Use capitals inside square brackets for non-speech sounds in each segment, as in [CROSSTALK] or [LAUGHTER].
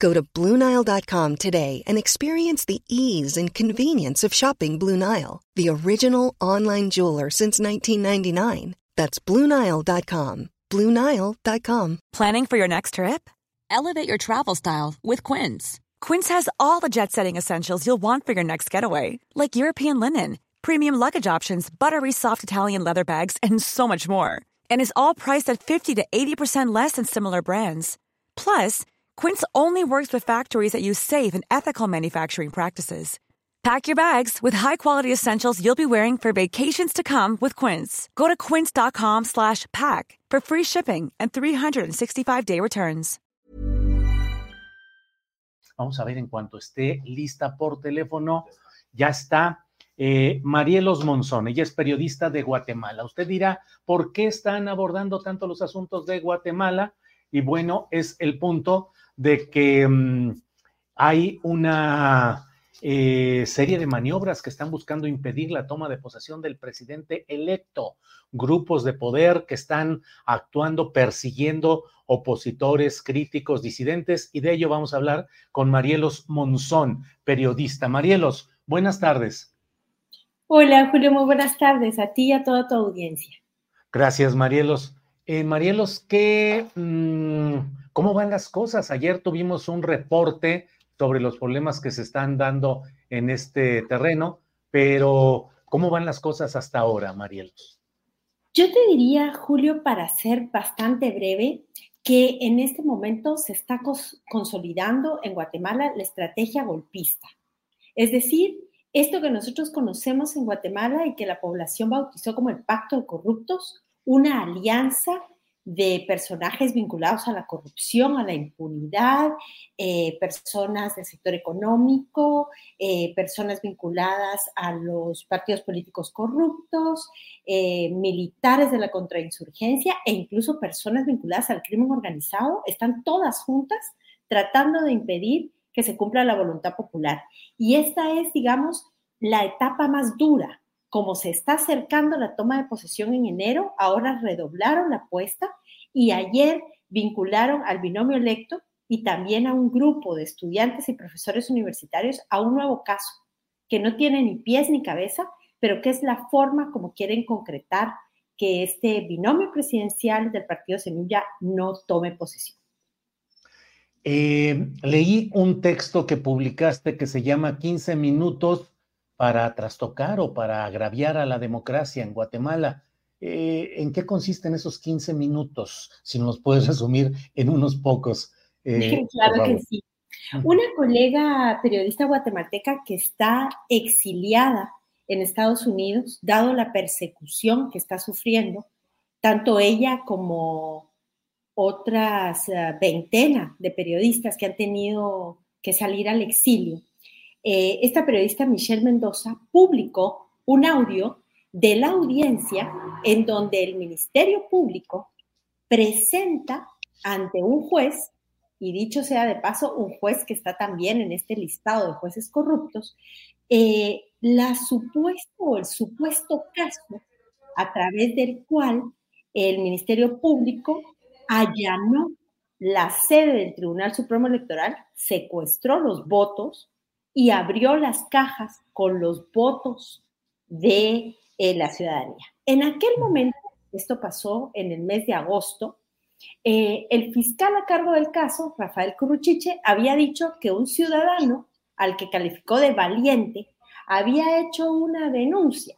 Go to BlueNile.com today and experience the ease and convenience of shopping Blue Nile, the original online jeweler since 1999. That's BlueNile.com. BlueNile.com. Planning for your next trip? Elevate your travel style with Quince. Quince has all the jet setting essentials you'll want for your next getaway, like European linen, premium luggage options, buttery soft Italian leather bags, and so much more. And is all priced at 50 to 80% less than similar brands. Plus, Quince only works with factories that use safe and ethical manufacturing practices. Pack your bags with high-quality essentials you'll be wearing for vacations to come with Quince. Go to quince.com/pack for free shipping and 365-day returns. Vamos a ver en cuanto esté lista por teléfono, ya está eh, Marielos Monzón, ella es periodista de Guatemala. Usted dirá, ¿por qué están abordando tanto los asuntos de Guatemala? Y bueno, es el punto de que mm, hay una eh, serie de maniobras que están buscando impedir la toma de posesión del presidente electo, grupos de poder que están actuando persiguiendo opositores, críticos, disidentes, y de ello vamos a hablar con Marielos Monzón, periodista. Marielos, buenas tardes. Hola, Julio, muy buenas tardes a ti y a toda tu audiencia. Gracias, Marielos. Eh, Marielos, ¿qué, mm, ¿cómo van las cosas? Ayer tuvimos un reporte sobre los problemas que se están dando en este terreno, pero ¿cómo van las cosas hasta ahora, Marielos? Yo te diría, Julio, para ser bastante breve, que en este momento se está consolidando en Guatemala la estrategia golpista. Es decir, esto que nosotros conocemos en Guatemala y que la población bautizó como el pacto de corruptos, una alianza de personajes vinculados a la corrupción, a la impunidad, eh, personas del sector económico, eh, personas vinculadas a los partidos políticos corruptos, eh, militares de la contrainsurgencia e incluso personas vinculadas al crimen organizado, están todas juntas tratando de impedir que se cumpla la voluntad popular. Y esta es, digamos, la etapa más dura como se está acercando la toma de posesión en enero, ahora redoblaron la apuesta y ayer vincularon al binomio electo y también a un grupo de estudiantes y profesores universitarios a un nuevo caso que no tiene ni pies ni cabeza, pero que es la forma como quieren concretar que este binomio presidencial del Partido Semilla no tome posesión. Eh, leí un texto que publicaste que se llama 15 minutos para trastocar o para agraviar a la democracia en Guatemala. Eh, ¿En qué consisten esos 15 minutos? Si nos puedes resumir en unos pocos. Eh, [LAUGHS] claro que sí. Una colega periodista guatemalteca que está exiliada en Estados Unidos, dado la persecución que está sufriendo, tanto ella como otras uh, veintena de periodistas que han tenido que salir al exilio eh, esta periodista Michelle Mendoza publicó un audio de la audiencia en donde el Ministerio Público presenta ante un juez, y dicho sea de paso, un juez que está también en este listado de jueces corruptos, eh, la supuesto o el supuesto caso a través del cual el Ministerio Público allanó la sede del Tribunal Supremo Electoral, secuestró los votos, y abrió las cajas con los votos de eh, la ciudadanía. En aquel momento, esto pasó en el mes de agosto, eh, el fiscal a cargo del caso, Rafael Curruchiche, había dicho que un ciudadano al que calificó de valiente había hecho una denuncia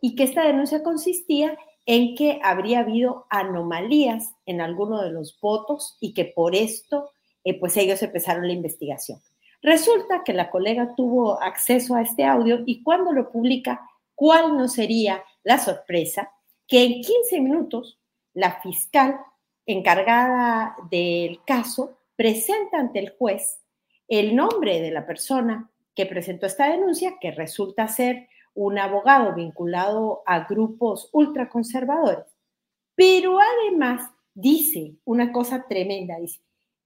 y que esta denuncia consistía en que habría habido anomalías en alguno de los votos y que por esto, eh, pues ellos empezaron la investigación. Resulta que la colega tuvo acceso a este audio y cuando lo publica, ¿cuál no sería la sorpresa? Que en 15 minutos la fiscal encargada del caso presenta ante el juez el nombre de la persona que presentó esta denuncia, que resulta ser un abogado vinculado a grupos ultraconservadores, pero además dice una cosa tremenda, dice,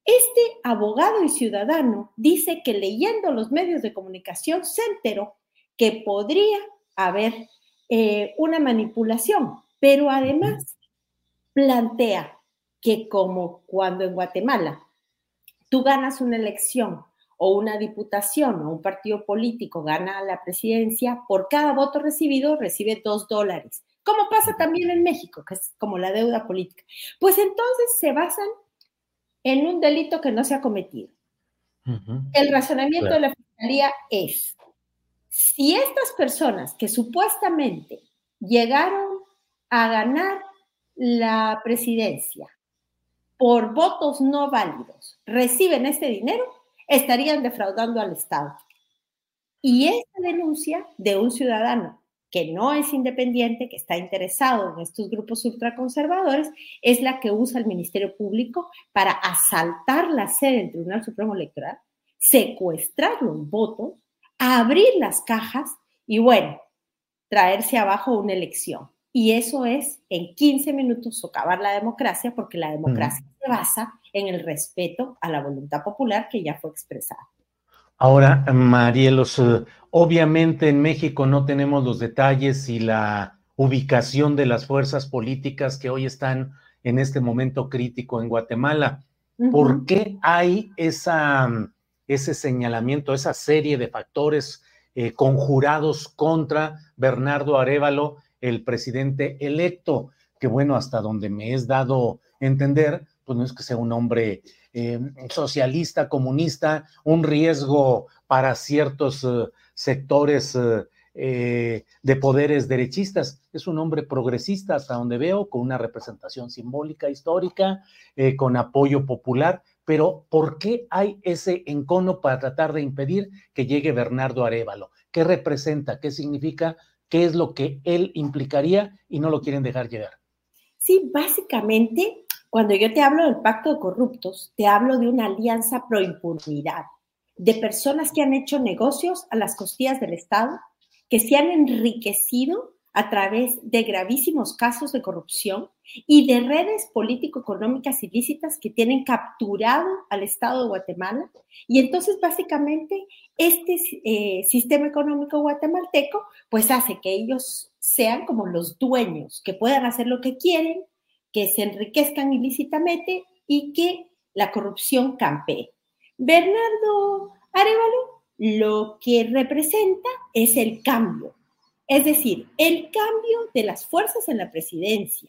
este abogado y ciudadano dice que leyendo los medios de comunicación se enteró que podría haber eh, una manipulación, pero además plantea que como cuando en Guatemala tú ganas una elección o una diputación o un partido político gana la presidencia, por cada voto recibido recibe dos dólares, como pasa también en México, que es como la deuda política. Pues entonces se basan en un delito que no se ha cometido. El razonamiento de la Fiscalía es, si estas personas que supuestamente llegaron a ganar la presidencia por votos no válidos reciben este dinero, estarían defraudando al Estado. Y esta denuncia de un ciudadano que no es independiente, que está interesado en estos grupos ultraconservadores, es la que usa el Ministerio Público para asaltar la sede del Tribunal Supremo Electoral, secuestrar los votos, abrir las cajas y, bueno, traerse abajo una elección. Y eso es en 15 minutos socavar la democracia, porque la democracia se basa en el respeto a la voluntad popular que ya fue expresada. Ahora, Marielos, obviamente en México no tenemos los detalles y la ubicación de las fuerzas políticas que hoy están en este momento crítico en Guatemala. ¿Por qué hay esa, ese señalamiento, esa serie de factores eh, conjurados contra Bernardo Arevalo el presidente electo, que bueno, hasta donde me es dado entender, pues no es que sea un hombre eh, socialista, comunista, un riesgo para ciertos eh, sectores eh, de poderes derechistas. Es un hombre progresista hasta donde veo, con una representación simbólica, histórica, con apoyo popular. Pero ¿por qué hay ese encono para tratar de impedir que llegue Bernardo Arevalo? ¿Qué representa? ¿Qué significa? qué es lo que él implicaría y no lo quieren dejar llegar. Sí, básicamente, cuando yo te hablo del pacto de corruptos, te hablo de una alianza pro impunidad, de personas que han hecho negocios a las costillas del Estado, que se han enriquecido a través de gravísimos casos de corrupción y de redes político-económicas ilícitas que tienen capturado al Estado de Guatemala. Y entonces, básicamente, este eh, sistema económico guatemalteco, pues hace que ellos sean como los dueños, que puedan hacer lo que quieren, que se enriquezcan ilícitamente y que la corrupción campee. Bernardo Arevalo lo que representa es el cambio, es decir, el cambio de las fuerzas en la presidencia,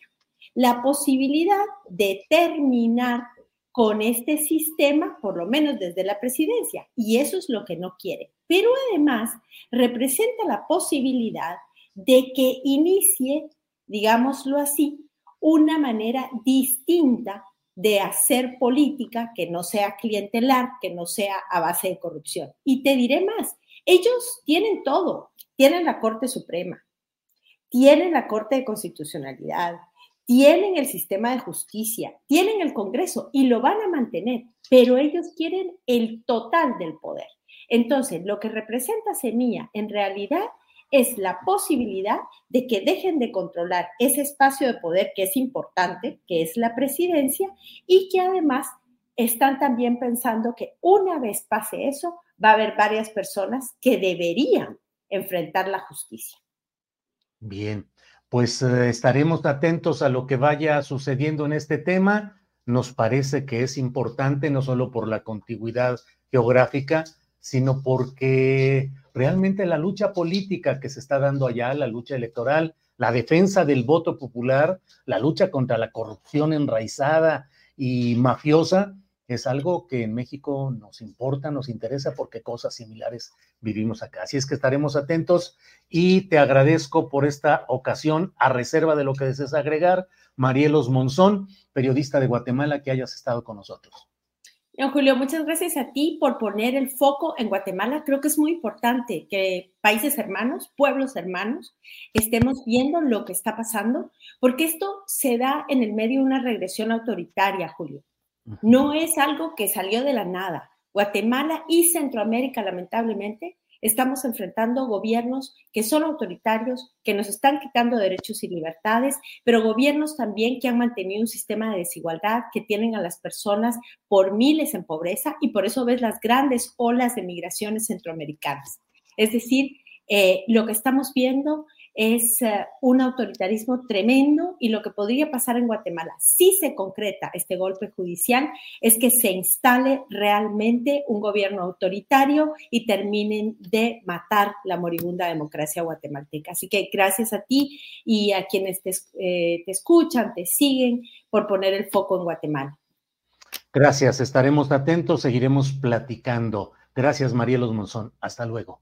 la posibilidad de terminar con este sistema, por lo menos desde la presidencia, y eso es lo que no quiere. Pero además representa la posibilidad de que inicie, digámoslo así, una manera distinta de hacer política que no sea clientelar, que no sea a base de corrupción. Y te diré más, ellos tienen todo, tienen la Corte Suprema, tienen la Corte de Constitucionalidad, tienen el sistema de justicia, tienen el Congreso y lo van a mantener, pero ellos quieren el total del poder. Entonces, lo que representa Semilla en realidad es la posibilidad de que dejen de controlar ese espacio de poder que es importante, que es la presidencia, y que además están también pensando que una vez pase eso, va a haber varias personas que deberían enfrentar la justicia. Bien, pues eh, estaremos atentos a lo que vaya sucediendo en este tema. Nos parece que es importante no solo por la contigüidad geográfica, sino porque realmente la lucha política que se está dando allá, la lucha electoral, la defensa del voto popular, la lucha contra la corrupción enraizada y mafiosa, es algo que en México nos importa, nos interesa porque cosas similares vivimos acá. Así es que estaremos atentos y te agradezco por esta ocasión, a reserva de lo que desees agregar, Marielos Monzón, periodista de Guatemala, que hayas estado con nosotros. Don Julio, muchas gracias a ti por poner el foco en Guatemala. Creo que es muy importante que países hermanos, pueblos hermanos, estemos viendo lo que está pasando, porque esto se da en el medio de una regresión autoritaria, Julio. No es algo que salió de la nada. Guatemala y Centroamérica, lamentablemente, estamos enfrentando gobiernos que son autoritarios, que nos están quitando derechos y libertades, pero gobiernos también que han mantenido un sistema de desigualdad, que tienen a las personas por miles en pobreza y por eso ves las grandes olas de migraciones centroamericanas. Es decir, eh, lo que estamos viendo es eh, un autoritarismo tremendo y lo que podría pasar en Guatemala, si se concreta este golpe judicial, es que se instale realmente un gobierno autoritario y terminen de matar la moribunda democracia guatemalteca. Así que gracias a ti y a quienes te, eh, te escuchan, te siguen por poner el foco en Guatemala. Gracias, estaremos atentos, seguiremos platicando. Gracias, Marielos Monzón. Hasta luego.